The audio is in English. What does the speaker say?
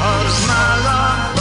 Of my life.